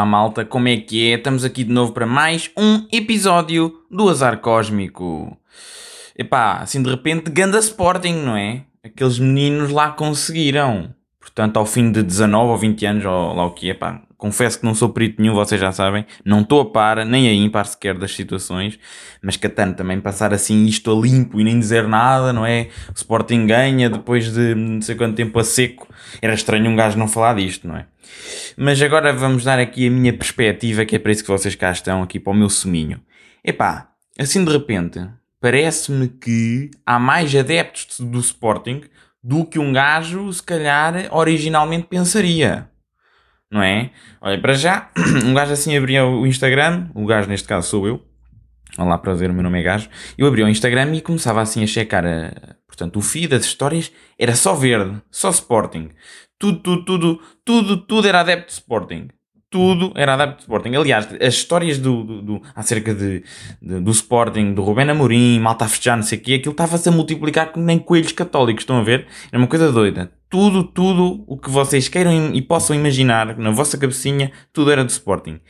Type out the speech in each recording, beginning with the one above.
Olá malta, como é que é? Estamos aqui de novo para mais um episódio do Azar Cósmico. Epá, assim de repente, ganda Sporting, não é? Aqueles meninos lá conseguiram. Portanto, ao fim de 19 ou 20 anos, ou lá o que é, pá, confesso que não sou perito nenhum, vocês já sabem, não estou a par, nem a ímpar sequer das situações, mas Catano também passar assim isto a limpo e nem dizer nada, não é? O Sporting ganha depois de não sei quanto tempo a seco, era estranho um gajo não falar disto, não é? Mas agora vamos dar aqui a minha perspectiva, que é para isso que vocês cá estão, aqui para o meu suminho. Epá, assim de repente, parece-me que há mais adeptos do Sporting do que um gajo, se calhar, originalmente pensaria. Não é? Olha, para já, um gajo assim abria o Instagram, o gajo neste caso sou eu, Olá, prazer, o meu nome é Gajo. Eu abri o Instagram e começava assim a checar, a, portanto, o feed, as histórias, era só verde, só Sporting. Tudo, tudo, tudo, tudo, tudo era adepto de Sporting tudo era adepto de Sporting. Aliás, as histórias do, do, do acerca de, de, do Sporting, do Rubén Amorim, malta a festejar, não sei o quê, aquilo estava-se a multiplicar como nem coelhos católicos, estão a ver? Era uma coisa doida. Tudo, tudo o que vocês queiram e possam imaginar na vossa cabecinha, tudo era do Sporting.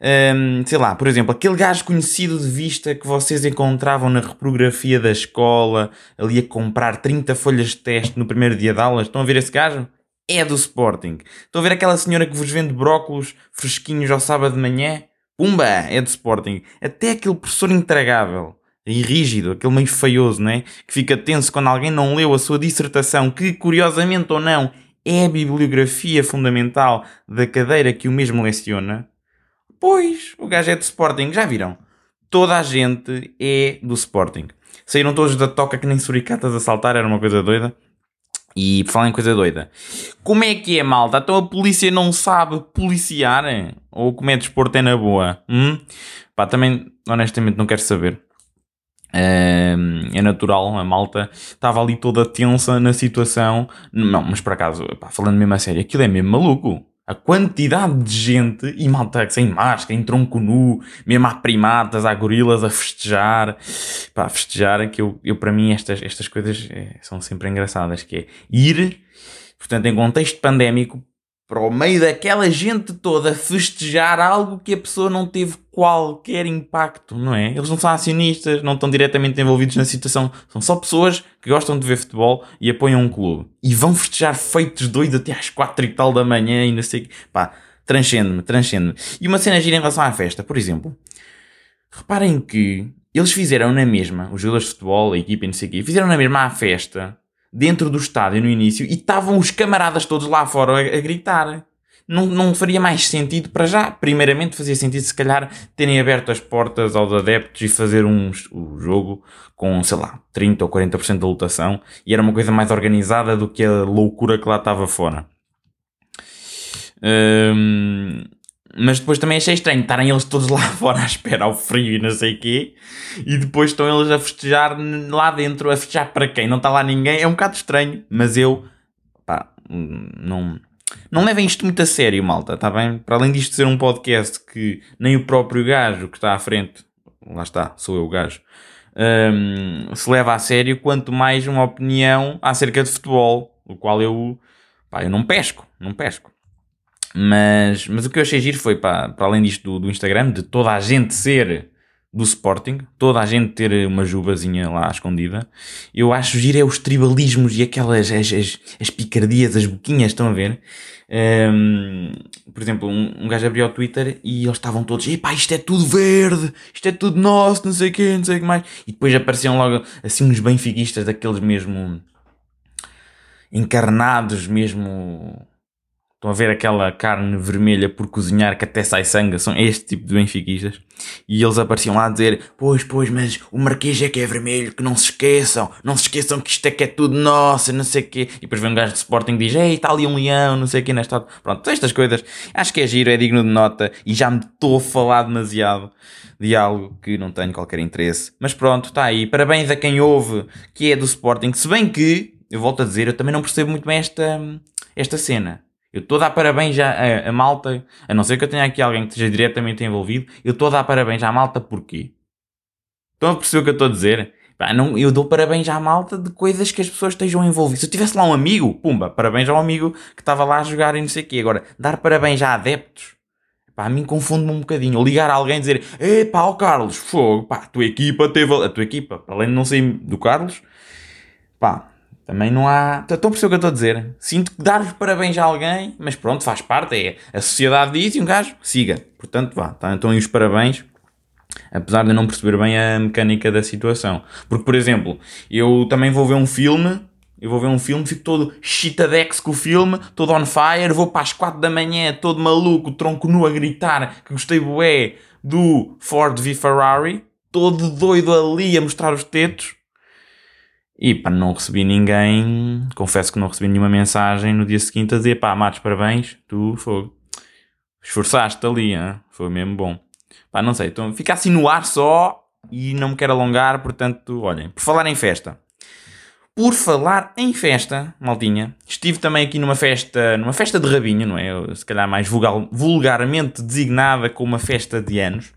Um, sei lá, por exemplo, aquele gajo conhecido de vista que vocês encontravam na reprografia da escola, ali a comprar 30 folhas de teste no primeiro dia de aulas, estão a ver esse gajo? É do Sporting. Estão a ver aquela senhora que vos vende brócolos fresquinhos ao sábado de manhã? Pumba, é do Sporting. Até aquele professor intragável e rígido, aquele meio feioso, né? Que fica tenso quando alguém não leu a sua dissertação, que curiosamente ou não é a bibliografia fundamental da cadeira que o mesmo leciona. Pois, o gajo é do Sporting, já viram? Toda a gente é do Sporting. Saíram todos da toca que nem suricatas a saltar, era uma coisa doida. E falar em coisa doida, como é que é, malta? Então a polícia não sabe policiar? Ou como é desporto é na boa? Hum? Pá, também, honestamente, não quero saber. É, é natural, a malta estava ali toda tensa na situação. Não, mas por acaso, pá, falando mesmo a sério, aquilo é mesmo maluco a quantidade de gente e malta sem máscara, em tronco nu, mesmo há primatas, há gorilas a festejar, pá, a festejar, que eu, eu para mim estas, estas coisas é, são sempre engraçadas, que é ir, portanto, em contexto pandémico, para o meio daquela gente toda festejar algo que a pessoa não teve qualquer impacto, não é? Eles não são acionistas, não estão diretamente envolvidos na situação, são só pessoas que gostam de ver futebol e apoiam um clube. E vão festejar feitos doidos até às quatro e tal da manhã e não sei o quê. Pá, transcende-me, transcende-me. E uma cena gira em relação à festa, por exemplo. Reparem que eles fizeram na mesma, os jogadores de futebol, a equipa e não sei o quê, fizeram na mesma a festa dentro do estádio no início e estavam os camaradas todos lá fora a, a gritar. Não, não faria mais sentido para já. Primeiramente, fazia sentido se calhar terem aberto as portas aos adeptos e fazer um, o jogo com, sei lá, 30 ou 40% da lotação e era uma coisa mais organizada do que a loucura que lá estava fora. Hum, mas depois também achei estranho estarem eles todos lá fora à espera ao frio e não sei o quê. E depois estão eles a festejar lá dentro. A festejar para quem? Não está lá ninguém. É um bocado estranho. Mas eu, pá, não, não levem isto muito a sério, malta, está bem? Para além disto ser um podcast que nem o próprio gajo que está à frente, lá está, sou eu o gajo, um, se leva a sério, quanto mais uma opinião acerca de futebol, o qual eu, pá, eu não pesco, não pesco. Mas, mas o que eu achei giro foi, pá, para além disto do, do Instagram, de toda a gente ser do Sporting, toda a gente ter uma jubazinha lá escondida. Eu acho giro é os tribalismos e aquelas as, as, as picardias, as boquinhas, estão a ver? Um, por exemplo, um, um gajo abriu o Twitter e eles estavam todos, epá, isto é tudo verde, isto é tudo nosso, não sei o quê, não sei o que mais. E depois apareciam logo assim uns benfiquistas daqueles mesmo encarnados, mesmo Estão a ver aquela carne vermelha por cozinhar que até sai sangue? São este tipo de benfiquistas. E eles apareciam lá a dizer: Pois, pois, mas o Marquês é que é vermelho, que não se esqueçam, não se esqueçam que isto é que é tudo nosso, não sei o quê. E depois vem um gajo de Sporting e diz: Ei, está ali um leão, não sei o quê, nesta. Pronto, estas coisas. Acho que é giro, é digno de nota e já me estou a falar demasiado de algo que não tenho qualquer interesse. Mas pronto, está aí. Parabéns a quem ouve que é do Sporting. Se bem que, eu volto a dizer, eu também não percebo muito bem esta, esta cena eu estou a dar parabéns a, a, malta, a não ser que eu tenha aqui alguém que esteja diretamente envolvido, eu estou a dar parabéns à malta porquê? Estão a perceber o que eu estou a dizer? Pá, não, eu dou parabéns à malta de coisas que as pessoas estejam envolvidas. Se eu tivesse lá um amigo, pumba, parabéns ao amigo que estava lá a jogar e não sei o quê. Agora, dar parabéns a adeptos, Pá, a mim confunde-me um bocadinho. Ligar a alguém e dizer, epá, o Carlos, fogo, pá, a tua equipa teve. A tua equipa, além de não ser do Carlos, pá, também não há. Estão a perceber o que eu estou a dizer? Sinto que dar os parabéns a alguém, mas pronto, faz parte, é a sociedade diz e um gajo siga. Portanto, vá, tá, então aí os parabéns, apesar de eu não perceber bem a mecânica da situação. Porque, por exemplo, eu também vou ver um filme, eu vou ver um filme, fico todo chitadex com o filme, todo on fire, vou para as 4 da manhã, todo maluco, tronco nu a gritar que gostei bué do Ford v Ferrari, todo doido ali a mostrar os tetos e pá, não recebi ninguém, confesso que não recebi nenhuma mensagem no dia seguinte a dizer pá, Matos, parabéns, tu fogo. Esforçaste ali, hein? foi mesmo bom. Pá, não sei, então fica assim no ar só e não me quero alongar, portanto, olhem, por falar em festa. Por falar em festa, maltinha, estive também aqui numa festa, numa festa de rabinho, não é? Se calhar mais vulgar, vulgarmente designada como uma festa de anos.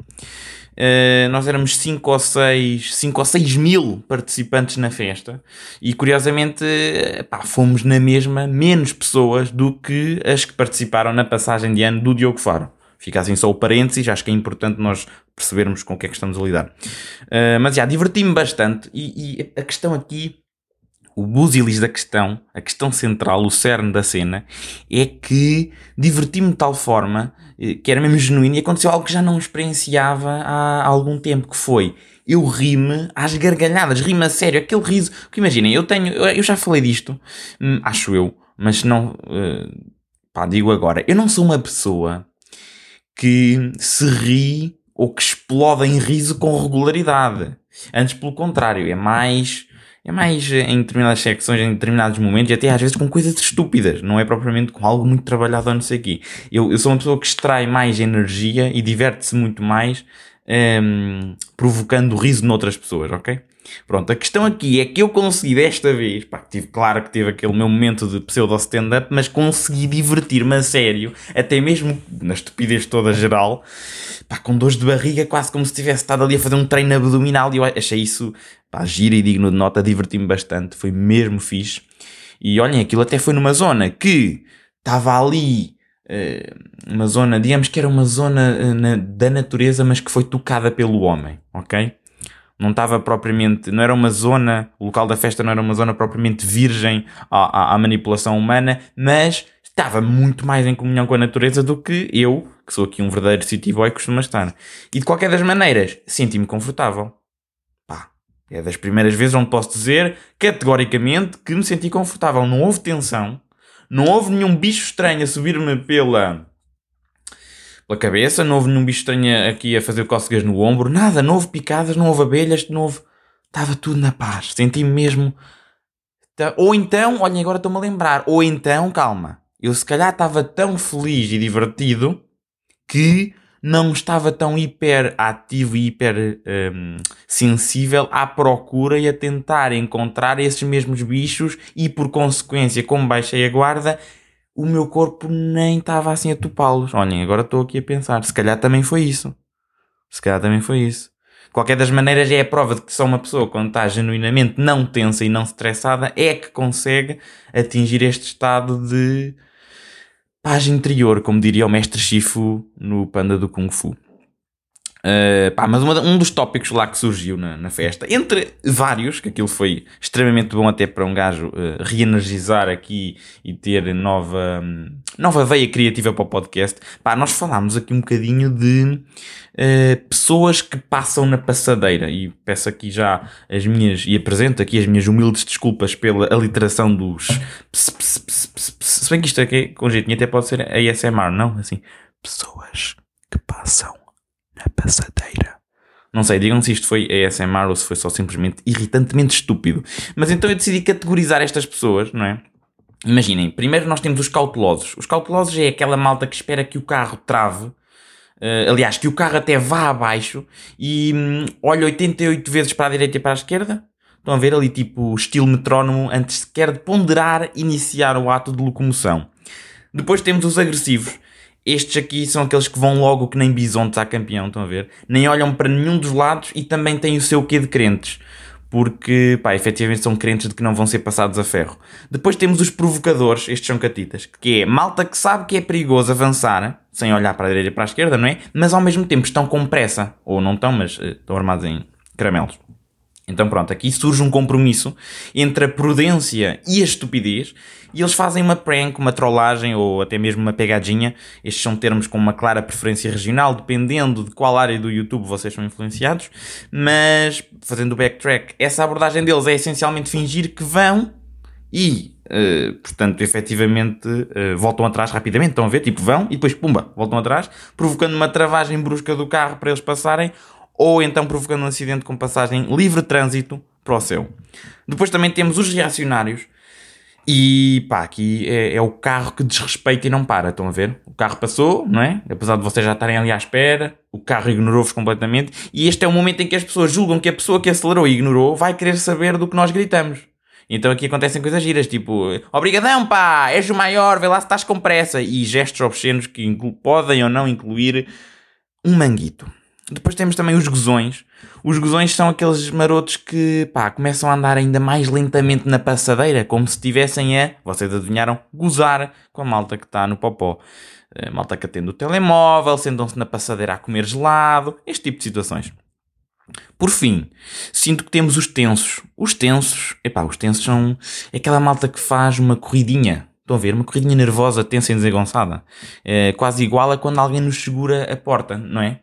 Uh, nós éramos 5 ou 6 5 ou 6 mil participantes na festa e curiosamente pá, fomos na mesma menos pessoas do que as que participaram na passagem de ano do Diogo Faro. Fica assim só o parênteses, acho que é importante nós percebermos com o que é que estamos a lidar. Uh, mas já, diverti-me bastante e, e, a questão aqui, o busilis da questão, a questão central, o cerne da cena, é que diverti-me de tal forma eh, que era mesmo genuíno e aconteceu algo que já não experienciava há algum tempo, que foi eu ri-me às gargalhadas, ri-me a sério, aquele riso, que imaginem, eu tenho, eu já falei disto, hum, acho eu, mas não, uh, pá, digo agora, eu não sou uma pessoa que se ri ou que explode em riso com regularidade. Antes, pelo contrário, é mais é mais em determinadas secções, em determinados momentos, e até às vezes com coisas estúpidas, não é propriamente com algo muito trabalhado ou não sei o quê. Eu, eu sou uma pessoa que extrai mais energia e diverte-se muito mais um, ehm, provocando riso noutras pessoas, ok? Pronto, a questão aqui é que eu consegui desta vez, pá, tive, claro que teve aquele meu momento de pseudo stand-up, mas consegui divertir-me a sério, até mesmo na estupidez toda geral, pá, com dores de barriga, quase como se tivesse estado ali a fazer um treino abdominal, e eu achei isso, pá, giro e digno de nota, diverti-me bastante, foi mesmo fixe. E olhem, aquilo até foi numa zona que estava ali, uh, uma zona, digamos que era uma zona na, da natureza, mas que foi tocada pelo homem, ok? Não estava propriamente, não era uma zona, o local da festa não era uma zona propriamente virgem à, à, à, manipulação humana, mas estava muito mais em comunhão com a natureza do que eu, que sou aqui um verdadeiro city boy, costuma estar. E de qualquer das maneiras, senti-me confortável. Pá, é das primeiras vezes onde posso dizer, categoricamente, que me senti confortável. Não houve tensão, não houve nenhum bicho estranho a subir-me pela pela cabeça, não houve nenhum bicho estranho aqui a fazer cócegas no ombro, nada, não houve picadas, não houve abelhas, não houve. Estava tudo na paz, senti-me mesmo. Ou então, olhem, agora estou-me a lembrar, ou então, calma, eu se calhar estava tão feliz e divertido que não estava tão hiper ativo e hiper um, sensível à procura e a tentar encontrar esses mesmos bichos e por consequência, como baixei a guarda, o meu corpo nem estava assim a topá-los. Olhem, agora estou aqui a pensar. Se calhar também foi isso. Se calhar também foi isso. Qualquer das maneiras, é a prova de que só uma pessoa, quando está genuinamente não tensa e não estressada, é que consegue atingir este estado de paz interior, como diria o mestre Shifu no Panda do Kung Fu. Uh, pá, mas uma, um dos tópicos lá que surgiu na, na, festa, entre vários, que aquilo foi extremamente bom até para um gajo uh, reenergizar aqui e ter nova, um, nova veia criativa para o podcast, pá, nós falámos aqui um bocadinho de uh, pessoas que passam na passadeira e peço aqui já as minhas, e apresento aqui as minhas humildes desculpas pela aliteração dos ps, se bem que isto aqui com jeitinho até pode ser ASMR, não? Assim, pessoas que passam passadeira. Não sei, digam se isto foi ASMR ou se foi só simplesmente irritantemente estúpido. Mas então eu decidi categorizar estas pessoas, não é? Imaginem, primeiro nós temos os cautelosos. Os cautelosos é aquela malta que espera que o carro trave. Uh, aliás, que o carro até vá abaixo e hum, olha 88 vezes para a direita e para a esquerda. Estão a ver ali, tipo, estilo metrónomo, antes sequer de ponderar iniciar o ato de locomoção. Depois temos os agressivos, estes aqui são aqueles que vão logo que nem bisontes à campeão, estão a ver? Nem olham para nenhum dos lados e também têm o seu quê de crentes. porque, pá, efetivamente são crentes de que não vão ser passados a ferro. Depois temos os provocadores, estes são catitas, que é malta que sabe que é perigoso avançar, sem olhar para a direita e para a esquerda, não é? Mas ao mesmo tempo estão com pressa, ou não estão, mas uh, estão armados em caramelos. Então pronto, aqui surge um compromisso entre a prudência e a estupidez e eles fazem uma prank, uma trollagem ou até mesmo uma pegadinha. Estes são termos com uma clara preferência regional, dependendo de qual área do YouTube vocês são influenciados. Mas, fazendo o backtrack, essa abordagem deles é essencialmente fingir que vão e, uh, portanto, efetivamente uh, voltam atrás rapidamente. Estão a ver? Tipo, vão e depois, pumba, voltam atrás, provocando uma travagem brusca do carro para eles passarem ou então provocando um acidente com passagem livre trânsito para o céu. Depois também temos os reacionários. E pá, aqui é, é, o carro que desrespeita e não para. Estão a ver? O carro passou, não é? Apesar de vocês já estarem ali à espera, o carro ignorou-vos completamente. E este é o momento em que as pessoas julgam que a pessoa que acelerou e ignorou vai querer saber do que nós gritamos. Então aqui acontecem coisas giras, tipo, obrigadão pá, és o maior, vê lá se estás com pressa. E gestos obscenos que podem ou não incluir um manguito. Depois temos também os gozões. Os gozões são aqueles marotos que pá, começam a andar ainda mais lentamente na passadeira, como se estivessem a, vocês adivinharam, gozar com a malta que está no popó. A malta que atende o telemóvel, sentam-se na passadeira a comer gelado, este tipo de situações. Por fim, sinto que temos os tensos. Os tensos, epá, os tensos são aquela malta que faz uma corridinha. Estão a ver? Uma corridinha nervosa, tensa e desengonçada. É quase igual a quando alguém nos segura a porta, não é?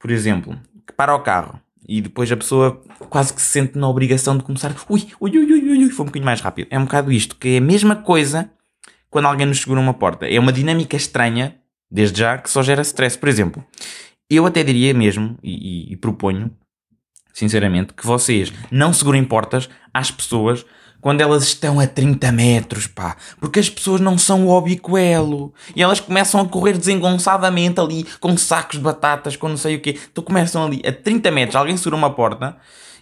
Por exemplo, que para o carro e depois a pessoa quase que se sente na obrigação de começar. Ui, ui, ui, ui, ui, foi um bocadinho mais rápido. É um bocado isto, que é a mesma coisa quando alguém nos segura uma porta. É uma dinâmica estranha, desde já, que só gera stress. Por exemplo, eu até diria mesmo, e, e, e proponho, sinceramente, que vocês não segurem portas às pessoas quando elas estão a 30 metros, pá. Porque as pessoas não são o obicoelo. E elas começam a correr desengonçadamente ali, com sacos de batatas, com não sei o quê. Então começam ali a 30 metros, alguém segura uma porta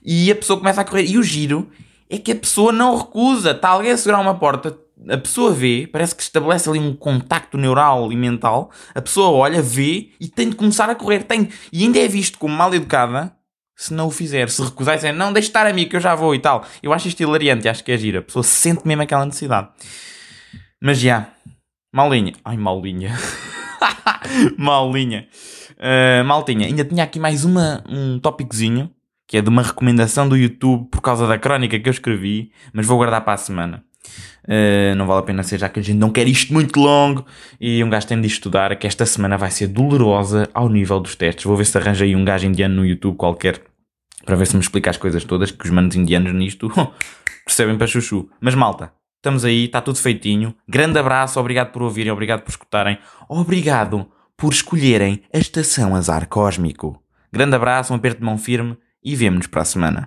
e a pessoa começa a correr. E o giro é que a pessoa não recusa. Está alguém a segurar uma porta, a pessoa vê, parece que estabelece ali um contacto neural e mental. A pessoa olha, vê e tem de começar a correr. Tem. E ainda é visto como mal educada se não o fizer, se recusar e dizer não, deixe estar a mim que eu já vou e tal. Eu acho isto hilariante, acho que é gira. A pessoa sente mesmo aquela necessidade. Mas já, malinha. Ai, malinha. malinha. Uh, maltinha, ainda tinha aqui mais uma, um tópicozinho, que é de uma recomendação do YouTube por causa da crónica que eu escrevi, mas vou guardar para a semana. Uh, não vale a pena ser, já que a gente não quer isto muito longo e um gajo tem de estudar, que esta semana vai ser dolorosa ao nível dos testes. Vou ver se arranja aí um gajo indiano no YouTube qualquer para ver se me explica as coisas todas, que os manos indianos nisto percebem para chuchu. Mas malta, estamos aí, está tudo feitinho. Grande abraço, obrigado por ouvirem, obrigado por escutarem, obrigado por escolherem a estação Azar Cósmico. Grande abraço, um aperto de mão firme e vemo-nos para a semana.